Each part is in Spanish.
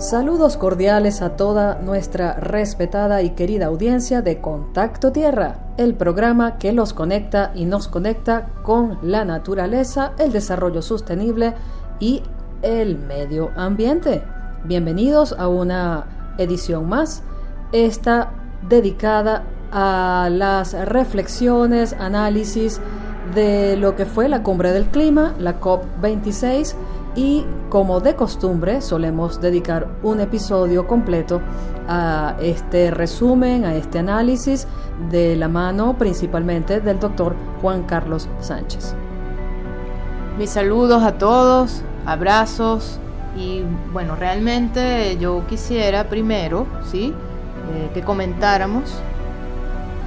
Saludos cordiales a toda nuestra respetada y querida audiencia de Contacto Tierra, el programa que los conecta y nos conecta con la naturaleza, el desarrollo sostenible y el medio ambiente. Bienvenidos a una edición más, esta dedicada a las reflexiones, análisis de lo que fue la cumbre del clima, la COP26, y como de costumbre solemos dedicar un episodio completo a este resumen, a este análisis de la mano principalmente del doctor Juan Carlos Sánchez. Mis saludos a todos, abrazos y bueno, realmente yo quisiera primero, ¿sí? Eh, que comentáramos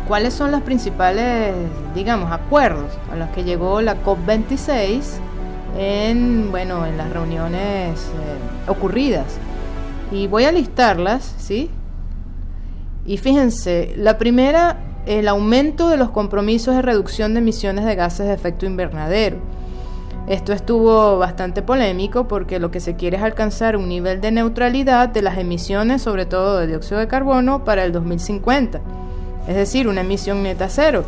cuáles son los principales, digamos, acuerdos a los que llegó la COP26 en, bueno, en las reuniones eh, ocurridas. Y voy a listarlas, ¿sí? Y fíjense, la primera, el aumento de los compromisos de reducción de emisiones de gases de efecto invernadero. Esto estuvo bastante polémico porque lo que se quiere es alcanzar un nivel de neutralidad de las emisiones, sobre todo de dióxido de carbono, para el 2050. Es decir, una emisión neta cero.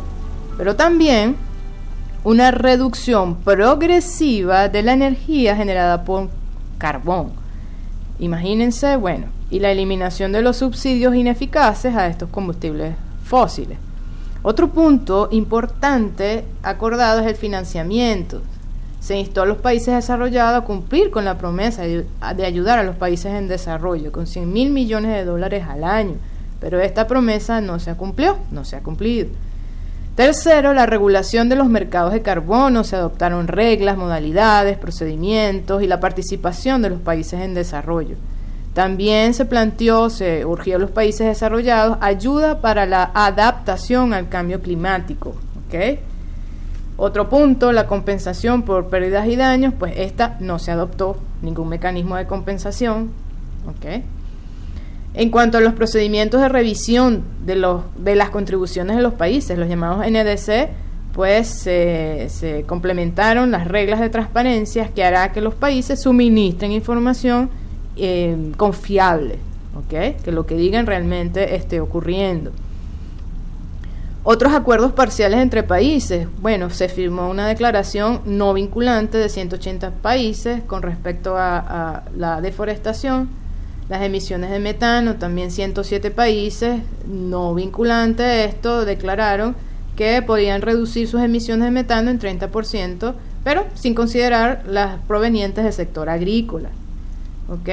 Pero también una reducción progresiva de la energía generada por carbón. Imagínense, bueno, y la eliminación de los subsidios ineficaces a estos combustibles fósiles. Otro punto importante acordado es el financiamiento. Se instó a los países desarrollados a cumplir con la promesa de, ayudar a los países en desarrollo con 100 mil millones de dólares al año, pero esta promesa no se cumplió, no se ha cumplido. Tercero, la regulación de los mercados de carbono. Se adoptaron reglas, modalidades, procedimientos y la participación de los países en desarrollo. También se planteó, se urgió a los países desarrollados ayuda para la adaptación al cambio climático. Otro punto, la compensación por pérdidas y daños, pues esta no se adoptó ningún mecanismo de compensación. ¿okay? En cuanto a los procedimientos de revisión de, los, de las contribuciones de los países, los llamados NDC, pues se complementaron las reglas de transparencia que hará que los países suministren información eh, confiable, que lo que digan realmente esté ocurriendo. Otros acuerdos parciales entre países. Bueno, se firmó una declaración no vinculante de 180 países con respecto a la deforestación las emisiones de metano, también 107 países no vinculantes a esto declararon que podían reducir sus emisiones de metano en 30%, pero sin considerar las provenientes del sector agrícola. ¿Ok?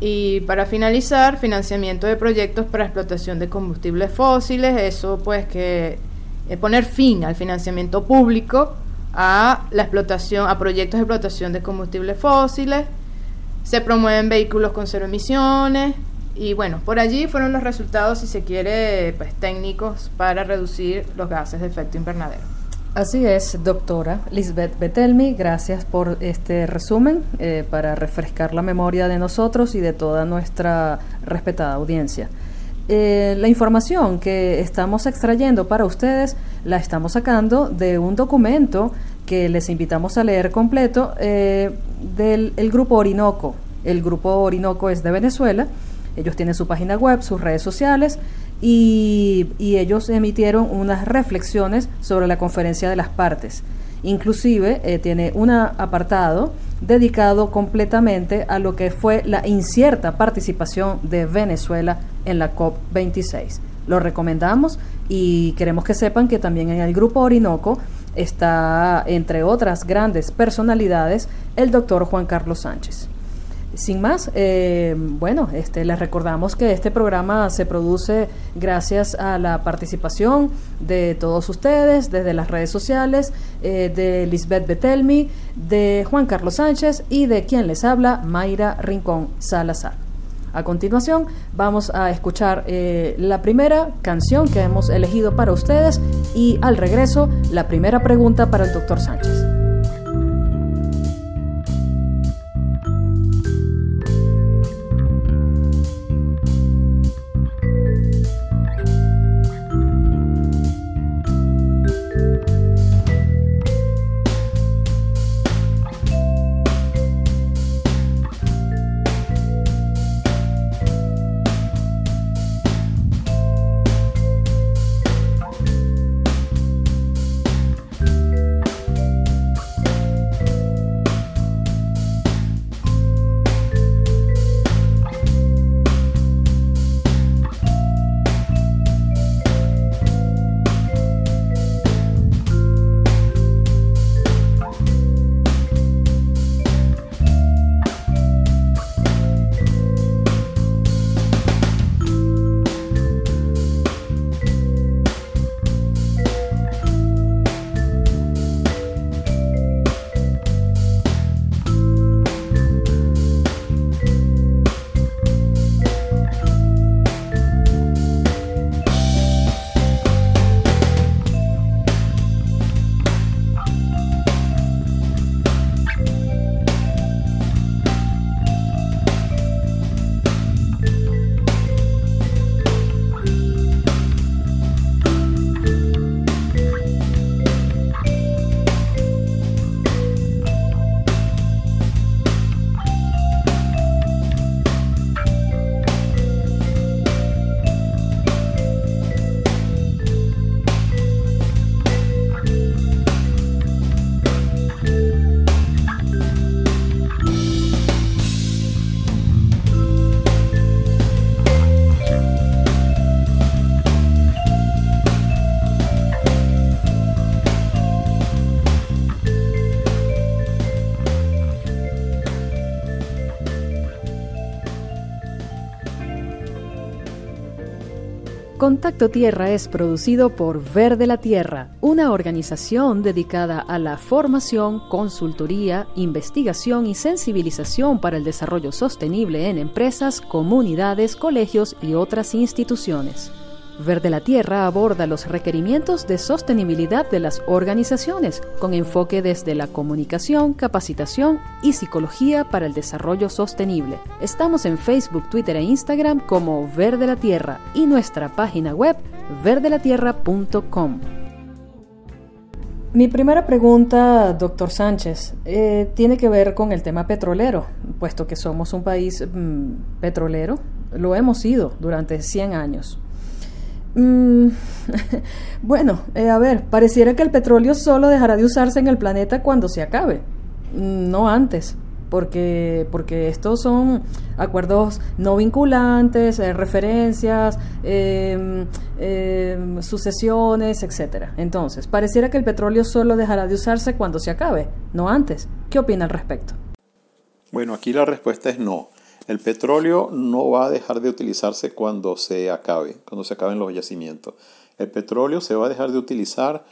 Y para finalizar, financiamiento de proyectos para explotación de combustibles fósiles, eso pues que es poner fin al financiamiento público a la explotación, a proyectos de explotación de combustibles fósiles, se promueven vehículos con cero emisiones y bueno, por allí fueron los resultados, si se quiere, pues técnicos para reducir los gases de efecto invernadero. Así es, doctora Lisbeth Betelmi, gracias por este resumen eh, para refrescar la memoria de nosotros y de toda nuestra respetada audiencia. Eh, la información que estamos extrayendo para ustedes la estamos sacando de un documento que les invitamos a leer completo eh, del grupo Orinoco. El grupo Orinoco es de Venezuela. Ellos tienen su página web, sus redes sociales y, ellos emitieron unas reflexiones sobre la conferencia de las partes. Inclusive eh, tiene un apartado dedicado completamente a lo que fue la incierta participación de Venezuela en la COP26. Lo recomendamos y queremos que sepan que también en el grupo Orinoco está, entre otras grandes personalidades, el doctor Juan Carlos Sánchez. Sin más, eh, bueno, este, les recordamos que este programa se produce gracias a la participación de todos ustedes, desde las redes sociales, eh, de Lisbeth Betelmi, de Juan Carlos Sánchez y de quien les habla, Mayra Rincón Salazar. A continuación vamos a escuchar eh, la primera canción que hemos elegido para ustedes y al regreso la primera pregunta para el doctor Sánchez. Contacto Tierra es producido por Verde la Tierra, una organización dedicada a la formación, consultoría, investigación y sensibilización para el desarrollo sostenible en empresas, comunidades, colegios y otras instituciones. Verde la Tierra aborda los requerimientos de sostenibilidad de las organizaciones, con enfoque desde la comunicación, capacitación y psicología para el desarrollo sostenible. Estamos en Facebook, Twitter e Instagram como Verde la Tierra y nuestra página web verdelatierra.com. Mi primera pregunta, doctor Sánchez, eh, tiene que ver con el tema petrolero, puesto que somos un país mm, petrolero, lo hemos sido durante 100 años. Mm, bueno, eh, a ver, pareciera que el petróleo solo dejará de usarse en el planeta cuando se acabe, mm, no antes, porque, porque estos son acuerdos no vinculantes, eh, referencias, em, em, sucesiones, etcétera. Entonces, pareciera que el petróleo solo dejará de usarse cuando se acabe, no antes. ¿Qué opina al respecto? Bueno, aquí la respuesta es no. El petróleo no va a dejar de utilizarse cuando se acabe, cuando se acaben los yacimientos. El petróleo se va a dejar de utilizar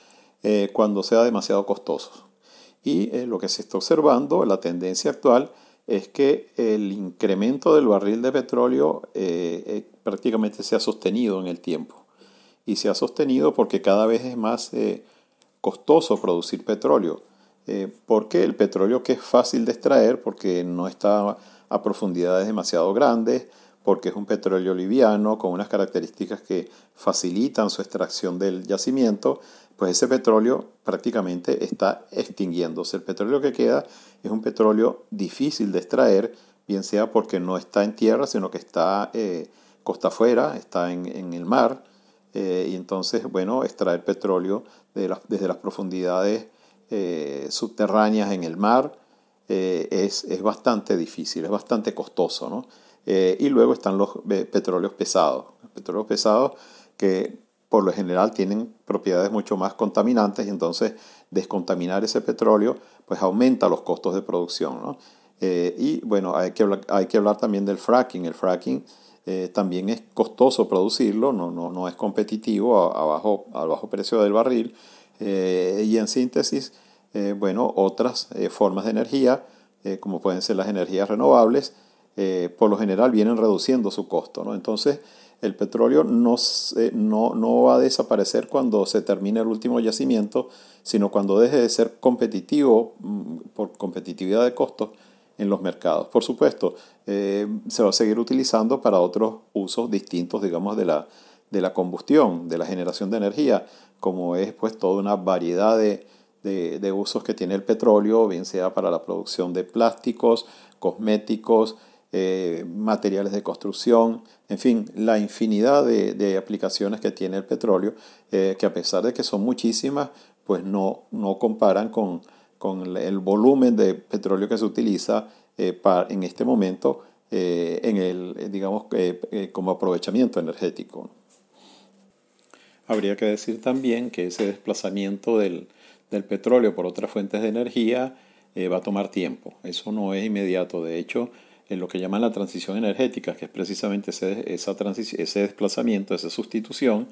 eh, cuando sea demasiado costoso. Y eh, lo que se está observando, la tendencia actual, es que el incremento del barril de petróleo eh, prácticamente se ha sostenido en el tiempo. Y se ha sostenido porque cada vez es más costoso producir petróleo. porque el petróleo que es fácil de extraer, porque no está a profundidades demasiado grandes, porque es un petróleo liviano con unas características que facilitan su extracción del yacimiento, pues ese petróleo prácticamente está extinguiéndose. El petróleo que queda es un petróleo difícil de extraer, bien sea porque no está en tierra, sino que está eh, costa afuera, está en, el mar, eh, y entonces, bueno, extraer petróleo desde las profundidades eh, subterráneas en el mar, eh, es, bastante difícil, es bastante costoso. ¿no? Eh, y luego están los petróleos pesados. petróleos pesados que por lo general tienen propiedades mucho más contaminantes entonces descontaminar ese petróleo pues aumenta los costos de producción. ¿no? Eh, y bueno, hay que, hablar, hay que hablar también del fracking. El fracking también es costoso producirlo, no, no, no es competitivo a, bajo, al bajo precio del barril. y en síntesis, eh, bueno, otras eh, formas de energía, eh, como pueden ser las energías renovables, por lo general vienen reduciendo su costo. ¿no? Entonces, el petróleo no, no, no, va a desaparecer cuando se termine el último yacimiento, sino cuando deje de ser competitivo mm, por competitividad de costos en los mercados. Por supuesto, se va a seguir utilizando para otros usos distintos, digamos, de la, de la combustión, de la generación de energía, como es pues toda una variedad de, de, usos que tiene el petróleo, bien sea para la producción de plásticos, cosméticos, eh, materiales de construcción, en fin, la infinidad de, aplicaciones que tiene el petróleo, eh, que a pesar de que son muchísimas, pues no, no comparan con, el volumen de petróleo que se utiliza eh, en este momento en el, digamos, como aprovechamiento energético. Habría que decir también que ese desplazamiento del, del petróleo por otras fuentes de energía eh, va a tomar tiempo. Eso no es inmediato. De hecho, en lo que llaman la transición energética, que es precisamente ese, esa ese desplazamiento, esa sustitución,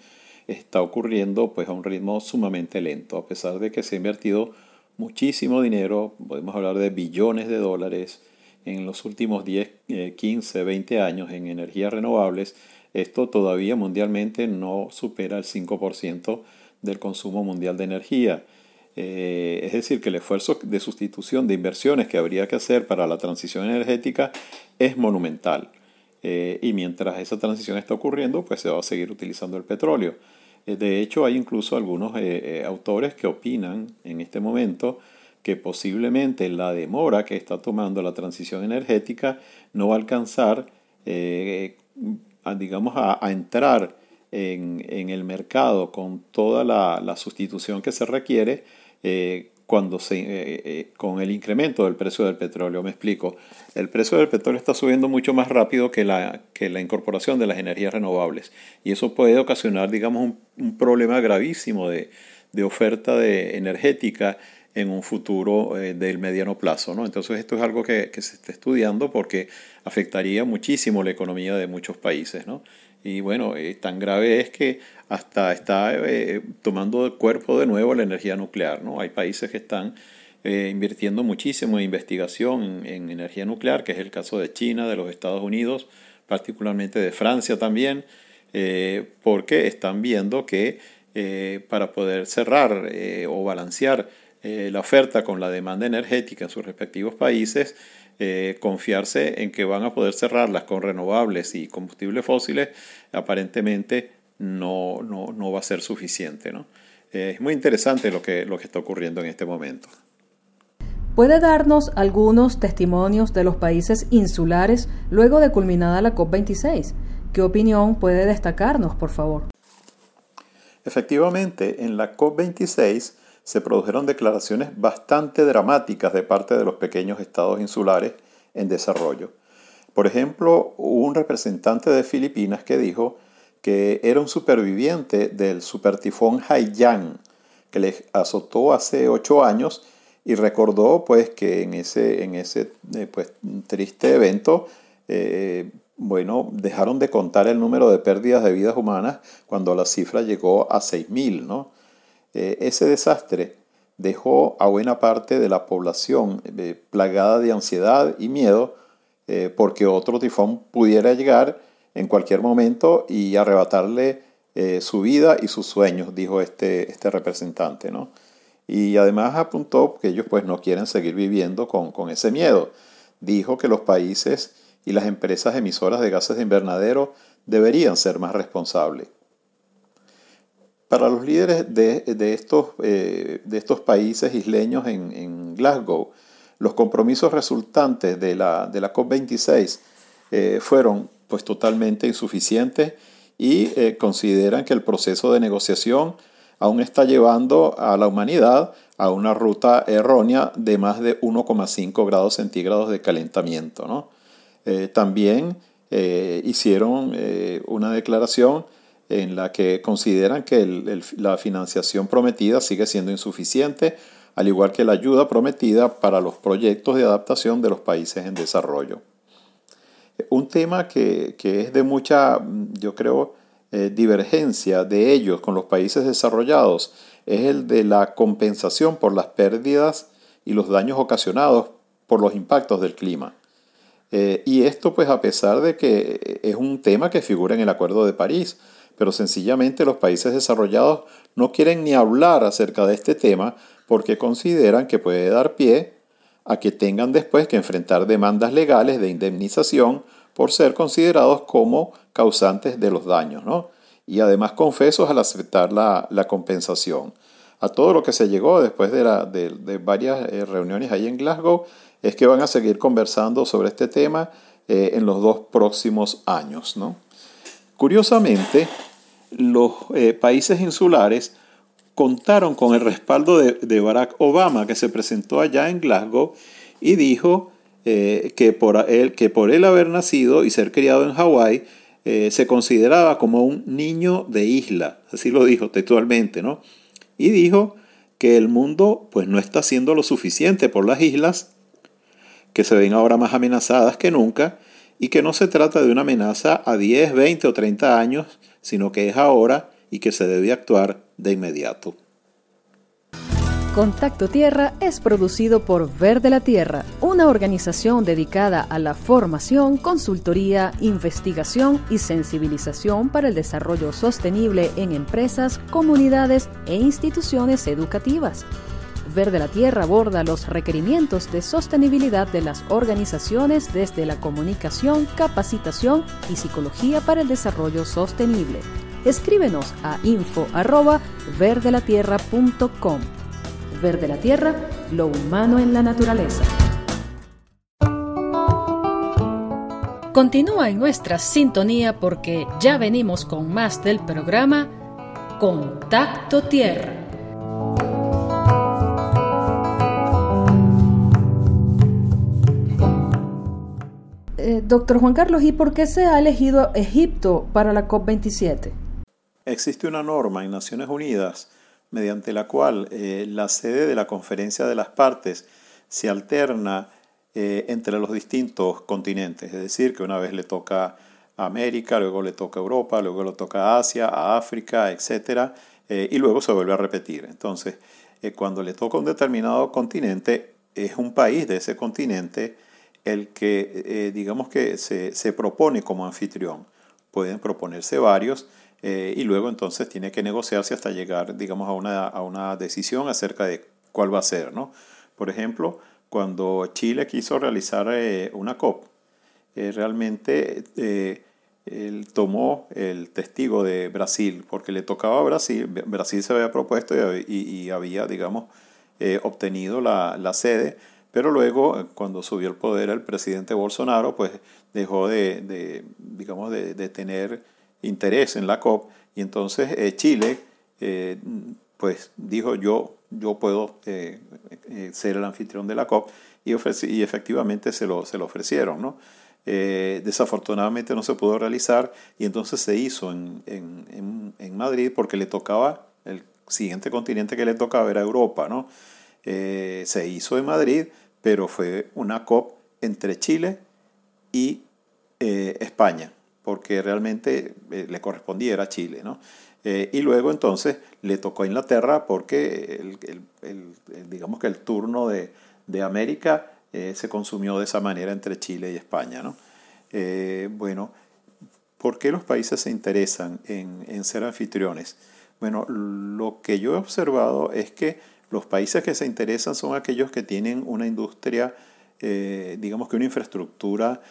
está ocurriendo pues, a un ritmo sumamente lento, a pesar de que se ha invertido muchísimo dinero, podemos hablar de billones de dólares en los últimos 10, 15, 20 años en energías renovables, esto todavía mundialmente no supera el 5% del consumo mundial de energía. Eh, es decir, que el esfuerzo de sustitución de inversiones que habría que hacer para la transición energética es monumental. Eh, y mientras esa transición está ocurriendo, pues se va a seguir utilizando el petróleo. Eh, de hecho, hay incluso algunos autores que opinan en este momento que posiblemente la demora que está tomando la transición energética no va a alcanzar, digamos, a, entrar en, el mercado con toda la sustitución que se requiere eh, cuando se, eh, eh, con el incremento del precio del petróleo. Me explico. El precio del petróleo está subiendo mucho más rápido que la, que la incorporación de las energías renovables. Y eso puede ocasionar, digamos, un, problema gravísimo de, de, oferta de energética en un futuro del mediano plazo. ¿no? Entonces esto es algo que, que, se está estudiando porque afectaría muchísimo la economía de muchos países. ¿no? Y bueno, eh, tan grave es que hasta está eh, tomando cuerpo de nuevo la energía nuclear. ¿no? Hay países que están eh, invirtiendo muchísimo en investigación en, energía nuclear, que es el caso de China, de los Estados Unidos, particularmente de Francia también, porque están viendo que para poder cerrar o balancear la oferta con la demanda energética en sus respectivos países, eh, confiarse en que van a poder cerrarlas con renovables y combustibles fósiles, aparentemente no, no, va a ser suficiente. ¿no? Eh, es muy interesante lo que, lo que está ocurriendo en este momento. ¿Puede darnos algunos testimonios de los países insulares luego de culminada la COP26? ¿Qué opinión puede destacarnos, por favor? Efectivamente, en la COP26 se produjeron declaraciones bastante dramáticas de parte de los pequeños estados insulares en desarrollo. Por ejemplo, un representante de Filipinas que dijo que era un superviviente del supertifón Haiyan, que le azotó hace ocho años y recordó pues que en ese, en ese eh, pues, triste evento eh, bueno, dejaron de contar el número de pérdidas de vidas humanas cuando la cifra llegó a 6.000, ¿no? Eh, ese desastre dejó a buena parte de la población eh, plagada de ansiedad y miedo eh, porque otro tifón pudiera llegar en cualquier momento y arrebatarle su vida y sus sueños, dijo este, este representante. ¿no? Y además apuntó que ellos pues no quieren seguir viviendo con, con ese miedo. Dijo que los países y las empresas emisoras de gases de invernadero deberían ser más responsables. Para los líderes de, estos, eh, estos, países isleños en, Glasgow, los compromisos resultantes de la, de la COP26 eh, fueron pues, totalmente insuficientes y eh, consideran que el proceso de negociación aún está llevando a la humanidad a una ruta errónea de más de 1,5 grados centígrados de calentamiento. también hicieron una declaración en la que consideran que la financiación prometida sigue siendo insuficiente, al igual que la ayuda prometida para los proyectos de adaptación de los países en desarrollo. Un tema que, es de mucha, yo creo, eh, divergencia de ellos con los países desarrollados es el de la compensación por las pérdidas y los daños ocasionados por los impactos del clima. Eh, y esto pues a pesar de que es un tema que figura en el Acuerdo de París, pero sencillamente los países desarrollados no quieren ni hablar acerca de este tema porque consideran que puede dar pie a que tengan después que enfrentar demandas legales de indemnización por ser considerados como causantes de los daños, ¿no? Y además confesos al aceptar la, compensación. A todo lo que se llegó después de, la, de, varias eh, reuniones ahí en Glasgow es que van a seguir conversando sobre este tema eh, en los dos próximos años, ¿no? Curiosamente, los eh, países insulares contaron con el respaldo de, Barack Obama, que se presentó allá en Glasgow y dijo eh, que, por él, que por él haber nacido y ser criado en Hawái, eh, se consideraba como un niño de isla, así lo dijo textualmente, ¿no? Y dijo que el mundo pues no está haciendo lo suficiente por las islas, que se ven ahora más amenazadas que nunca, y que no se trata de una amenaza a 10, 20 o 30 años, sino que es ahora y que se debe actuar de inmediato. Contacto Tierra es producido por Verde la Tierra, una organización dedicada a la formación, consultoría, investigación y sensibilización para el desarrollo sostenible en empresas, comunidades e instituciones educativas. Verde la Tierra aborda los requerimientos de sostenibilidad de las organizaciones desde la comunicación, capacitación y psicología para el desarrollo sostenible. Escríbenos a info@verdelatierra.com. Verde la Tierra, lo humano en la naturaleza. Continúa en nuestra sintonía porque ya venimos con más del programa Contacto Tierra. Eh, doctor Juan Carlos, ¿y por qué se ha elegido Egipto para la COP27? Existe una norma en Naciones Unidas mediante la cual eh, la sede de la conferencia de las partes se alterna eh, entre los distintos continentes, es decir, que una vez le toca a América, luego le toca a Europa, luego le toca a Asia, a África, etc. y luego se vuelve a repetir. Entonces, cuando le toca un determinado continente, es un país de ese continente el que, digamos que se, se propone como anfitrión. Pueden proponerse varios eh, y luego entonces tiene que negociarse hasta llegar, digamos, a una, a una decisión acerca de cuál va a ser, ¿no? Por ejemplo, cuando Chile quiso realizar eh, una COP, eh, realmente tomó el testigo de Brasil, porque le tocaba a Brasil, Brasil se había propuesto y, y, había, digamos, obtenido la, la, sede, pero luego, cuando subió el poder el presidente Bolsonaro, pues dejó de, de digamos, de, de tener interés en la COP y entonces eh, Chile eh, pues dijo yo, yo puedo eh, ser el anfitrión de la COP y, y efectivamente se lo, se lo ofrecieron. ¿no? desafortunadamente no se pudo realizar y entonces se hizo en, en, en, Madrid porque le tocaba, el siguiente continente que le tocaba era Europa. ¿no? se hizo en Madrid, pero fue una COP entre Chile y España porque realmente eh, le correspondía a Chile. ¿no? Eh, y luego entonces le tocó a Inglaterra porque el, digamos que el turno de, de América eh, se consumió de esa manera entre Chile y España. ¿no? bueno, ¿por qué los países se interesan en, en ser anfitriones? Bueno, lo que yo he observado es que los países que se interesan son aquellos que tienen una industria eh, digamos que una infraestructura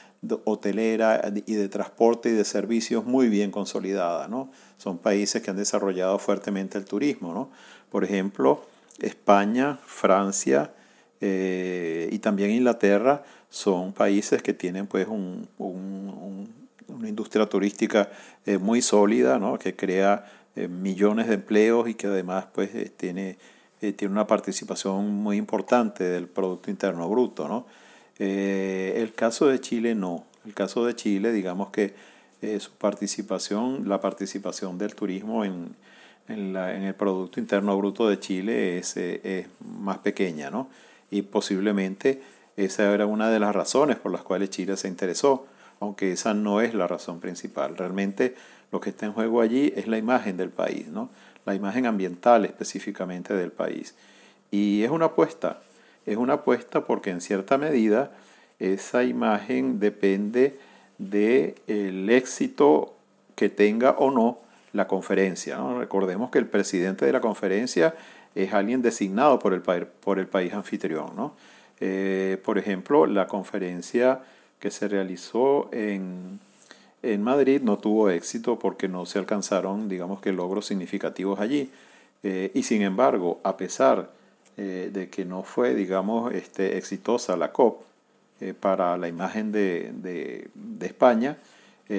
hotelera y de transporte y de servicios muy bien consolidada. ¿no? Son países que han desarrollado fuertemente el turismo. ¿no? Por ejemplo, España, Francia eh, y también Inglaterra son países que tienen pues un, una industria turística eh, muy sólida, ¿no? que crea millones de empleos y que además pues tiene eh, tiene una participación muy importante del Producto Interno Bruto. ¿no? Eh, el caso de Chile no. El caso de Chile, digamos que eh, su participación, la participación del turismo en, en, la, en, el Producto Interno Bruto de Chile es, es más pequeña. ¿no? Y posiblemente esa era una de las razones por las cuales Chile se interesó, aunque esa no es la razón principal. Realmente lo que está en juego allí es la imagen del país. ¿no? La imagen ambiental específicamente del país. Y es una apuesta, es una apuesta porque en cierta medida esa imagen depende del el éxito que tenga o no la conferencia. Recordemos que el presidente de la conferencia es alguien designado por el, por el país anfitrión. ¿no? Eh, por ejemplo, la conferencia que se realizó en en Madrid no tuvo éxito porque no se alcanzaron, digamos que, logros significativos allí. Eh, y sin embargo, a pesar eh, de que no fue, digamos, este, exitosa la COP eh, para la imagen de, de, España,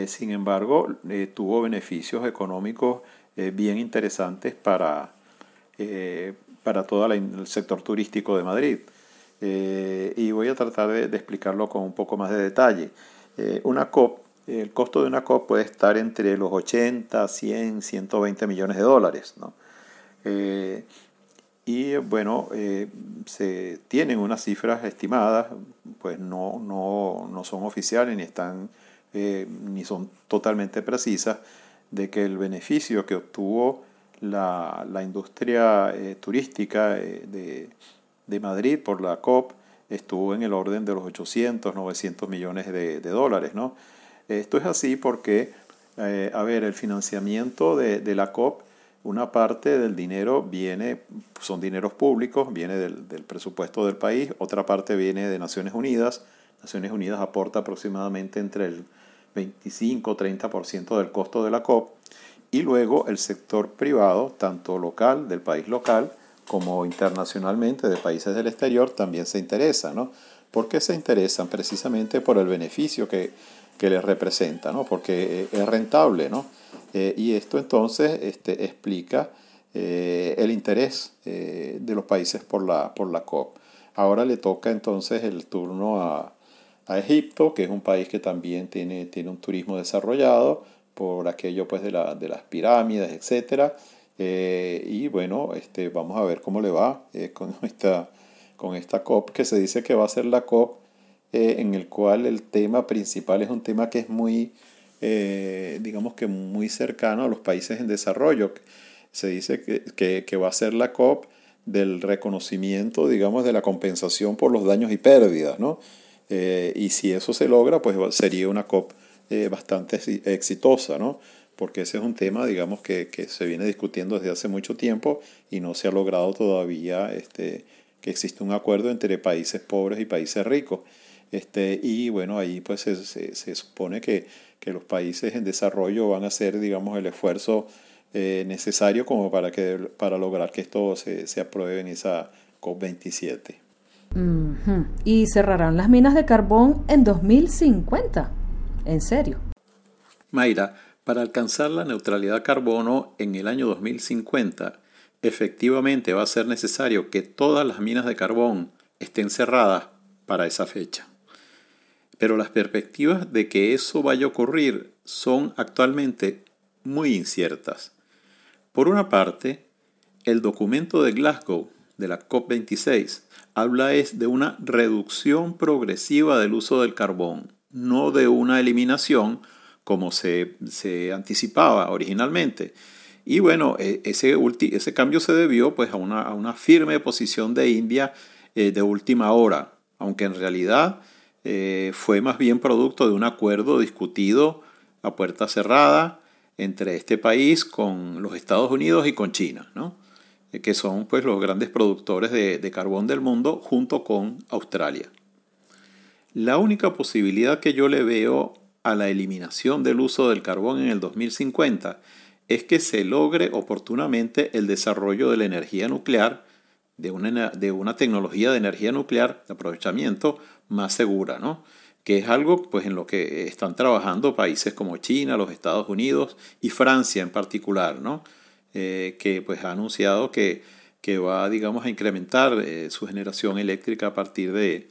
sin embargo, tuvo beneficios económicos bien interesantes para, para todo el sector turístico de Madrid. y voy a tratar de, de, explicarlo con un poco más de detalle. una COP el costo de una COP puede estar entre los 80, 100, 120 millones de dólares. ¿no? Eh, y bueno, eh, se tienen unas cifras estimadas, pues no, no, no son oficiales ni, están, eh, ni son totalmente precisas, de que el beneficio que obtuvo la, la industria turística de, de, Madrid por la COP estuvo en el orden de los 800, 900 millones de, de dólares. ¿no? Esto es así porque, eh, a ver, el financiamiento de, de, la COP, una parte del dinero viene, son dineros públicos, viene del, del presupuesto del país, otra parte viene de Naciones Unidas. Naciones Unidas aporta aproximadamente entre el 25-30% del costo de la COP. Y luego el sector privado, tanto local, del país local, como internacionalmente, de países del exterior, también se interesa, ¿no? ¿Por qué se interesan? Precisamente por el beneficio que que les representa, ¿no? porque eh, es rentable. ¿no? Eh, y esto entonces este, explica eh, el interés de los países por la, por la COP. Ahora le toca entonces el turno a, a, Egipto, que es un país que también tiene, tiene un turismo desarrollado por aquello pues, de, la, de las pirámides, etc. y bueno, este, vamos a ver cómo le va con, esta, con esta COP, que se dice que va a ser la COP eh, en el cual el tema principal es un tema que es muy, eh, digamos que muy cercano a los países en desarrollo. Se dice que, que, va a ser la COP del reconocimiento, digamos, de la compensación por los daños y pérdidas, ¿no? Eh, y si eso se logra, pues sería una COP eh, bastante exitosa, ¿no? Porque ese es un tema, digamos, que, que, se viene discutiendo desde hace mucho tiempo y no se ha logrado todavía este, que existe un acuerdo entre países pobres y países ricos. Este, y bueno, ahí pues se, se, supone que, que, los países en desarrollo van a hacer, digamos, el esfuerzo eh, necesario como para, que, para lograr que esto se, se apruebe en esa COP27. Y cerrarán las minas de carbón en 2050. ¿En serio? Mayra, para alcanzar la neutralidad carbono en el año 2050, efectivamente va a ser necesario que todas las minas de carbón estén cerradas para esa fecha. Pero las perspectivas de que eso vaya a ocurrir son actualmente muy inciertas. Por una parte, el documento de Glasgow de la COP26 habla es de una reducción progresiva del uso del carbón, no de una eliminación como se, anticipaba originalmente. Y bueno, e, ese, ese cambio se debió pues, a, una, a una firme posición de India eh, de última hora, aunque en realidad eh, fue más bien producto de un acuerdo discutido a puerta cerrada entre este país con los Estados Unidos y con China, ¿no? Eh, que son pues, los grandes productores de, de carbón del mundo junto con Australia. La única posibilidad que yo le veo a la eliminación del uso del carbón en el 2050 es que se logre oportunamente el desarrollo de la energía nuclear, de una, de una tecnología de energía nuclear de aprovechamiento más segura, ¿no? que es algo pues, en lo que están trabajando países como China, los Estados Unidos y Francia en particular, ¿no? Eh, que pues, ha anunciado que, que va digamos, a incrementar eh, su generación eléctrica a partir de,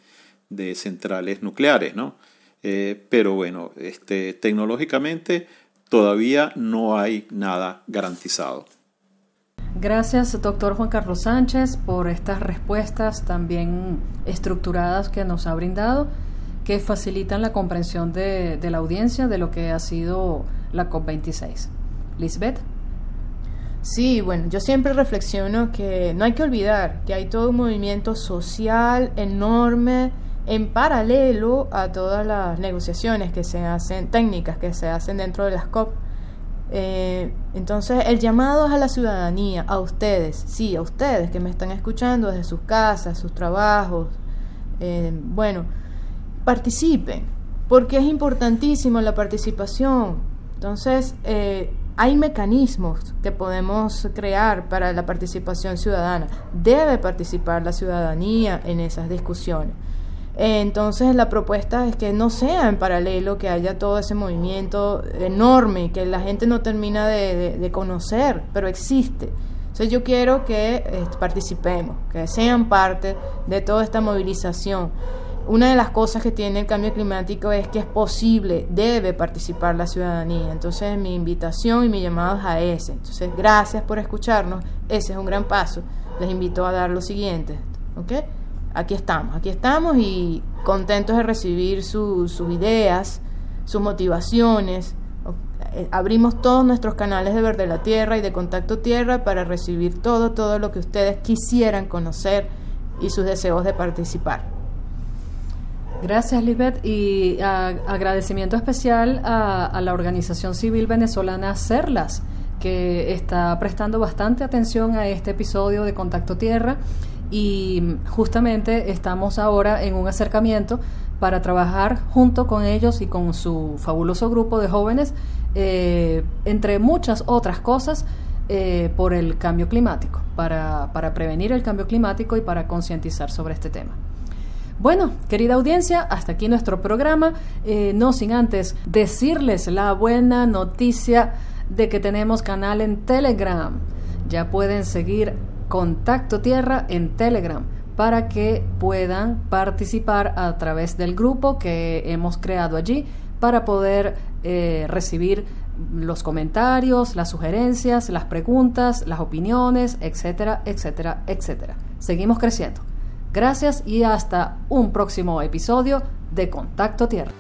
de centrales nucleares. ¿no? Eh, pero bueno, este, tecnológicamente todavía no hay nada garantizado. Gracias, doctor Juan Carlos Sánchez, por estas respuestas también estructuradas que nos ha brindado, que facilitan la comprensión de, la audiencia de lo que ha sido la COP26. Lisbeth. Sí, bueno, yo siempre reflexiono que no hay que olvidar que hay todo un movimiento social enorme en paralelo a todas las negociaciones que se hacen, técnicas que se hacen dentro de las COP eh, entonces, el llamado es a la ciudadanía, a ustedes, sí, a ustedes que me están escuchando desde sus casas, sus trabajos. Eh, bueno, participen, porque es importantísimo la participación. Entonces, eh, hay mecanismos que podemos crear para la participación ciudadana. Debe participar la ciudadanía en esas discusiones. Entonces la propuesta es que no sea en paralelo, que haya todo ese movimiento enorme que la gente no termina de, conocer, pero existe. Entonces yo quiero que eh, participemos, que sean parte de toda esta movilización. Una de las cosas que tiene el cambio climático es que es posible, debe participar la ciudadanía. Entonces mi invitación y mi llamado es a ese. Entonces gracias por escucharnos, ese es un gran paso. Les invito a dar lo siguiente. ¿ok?, aquí estamos, aquí estamos y contentos de recibir sus ideas, sus motivaciones. Eh, abrimos todos nuestros canales de Verde la Tierra y de Contacto Tierra para recibir todo, todo lo que ustedes quisieran conocer y sus deseos de participar. Gracias, Lisbeth, y agradecimiento especial a, a la organización civil venezolana CERLAS, que está prestando bastante atención a este episodio de Contacto Tierra y justamente estamos ahora en un acercamiento para trabajar junto con ellos y con su fabuloso grupo de jóvenes, eh, entre muchas otras cosas, eh, por el cambio climático, para, prevenir el cambio climático y para concientizar sobre este tema. Bueno, querida audiencia, hasta aquí nuestro programa. Eh, no sin antes decirles la buena noticia de que tenemos canal en Telegram. Ya pueden seguir Contacto Tierra en Telegram para que puedan participar a través del grupo que hemos creado allí para poder eh, recibir los comentarios, las sugerencias, las preguntas, las opiniones, etcétera, etcétera, etcétera. Seguimos creciendo. Gracias y hasta un próximo episodio de Contacto Tierra.